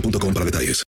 boostmobile.com para detalles.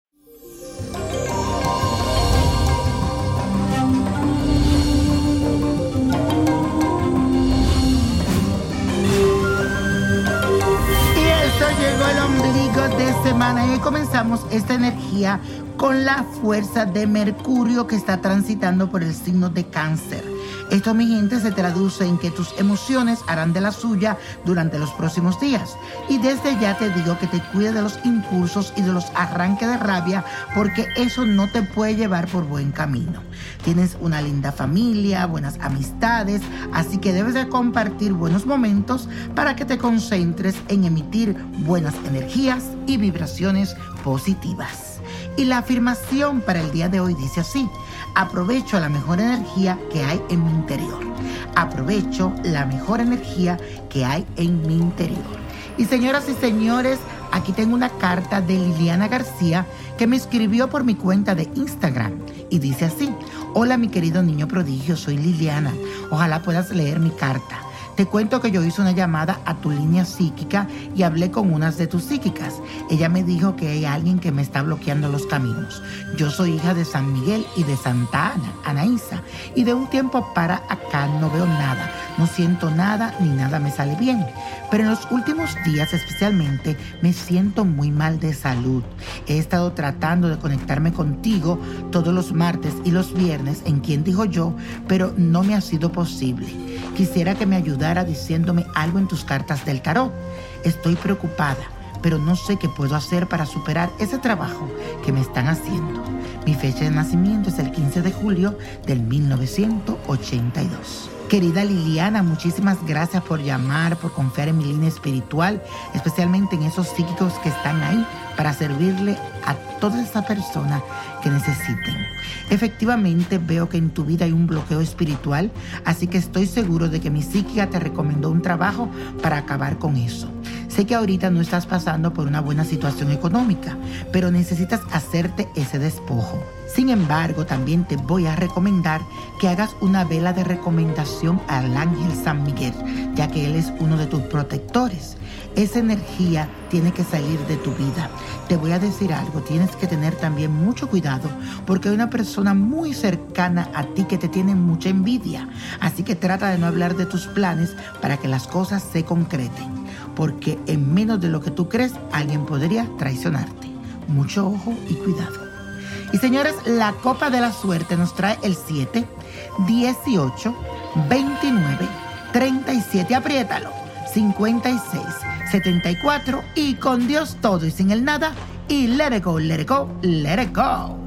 Y eso llegó el ombligo de semana y comenzamos esta energía con la fuerza de Mercurio que está transitando por el signo de cáncer. Esto, mi gente, se traduce en que tus emociones harán de la suya durante los próximos días. Y desde ya te digo que te cuides de los impulsos y de los arranques de rabia, porque eso no te puede llevar por buen camino. Tienes una linda familia, buenas amistades, así que debes de compartir buenos momentos para que te concentres en emitir buenas energías y vibraciones positivas. Y la afirmación para el día de hoy dice así, aprovecho la mejor energía que hay en mi interior. Aprovecho la mejor energía que hay en mi interior. Y señoras y señores, aquí tengo una carta de Liliana García que me escribió por mi cuenta de Instagram y dice así, hola mi querido niño prodigio, soy Liliana, ojalá puedas leer mi carta. Te cuento que yo hice una llamada a tu línea psíquica y hablé con unas de tus psíquicas. Ella me dijo que hay alguien que me está bloqueando los caminos. Yo soy hija de San Miguel y de Santa Ana, Anaísa, y de un tiempo para acá no veo nada, no siento nada ni nada me sale bien. Pero en los últimos días especialmente me siento muy mal de salud. He estado tratando de conectarme contigo todos los martes y los viernes en quien dijo yo, pero no me ha sido posible. Quisiera que me ayudara diciéndome algo en tus cartas del tarot. Estoy preocupada, pero no sé qué puedo hacer para superar ese trabajo que me están haciendo. Mi fecha de nacimiento es el 15 de julio del 1982. Querida Liliana, muchísimas gracias por llamar, por confiar en mi línea espiritual, especialmente en esos psíquicos que están ahí para servirle a toda esa persona que necesiten. Efectivamente, veo que en tu vida hay un bloqueo espiritual, así que estoy seguro de que mi psíquica te recomendó un trabajo para acabar con eso. Sé que ahorita no estás pasando por una buena situación económica, pero necesitas hacerte ese despojo. Sin embargo, también te voy a recomendar que hagas una vela de recomendación al ángel San Miguel, ya que él es uno de tus protectores. Esa energía tiene que salir de tu vida. Te voy a decir algo, tienes que tener también mucho cuidado porque hay una persona muy cercana a ti que te tiene mucha envidia. Así que trata de no hablar de tus planes para que las cosas se concreten. Porque en menos de lo que tú crees, alguien podría traicionarte. Mucho ojo y cuidado. Y señores, la copa de la suerte nos trae el 7, 18, 29, 37, apriétalo, 56, 74 y con Dios todo y sin el nada y let it go, let it go, let it go.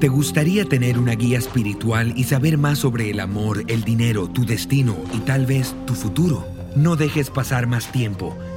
¿Te gustaría tener una guía espiritual y saber más sobre el amor, el dinero, tu destino y tal vez tu futuro? No dejes pasar más tiempo.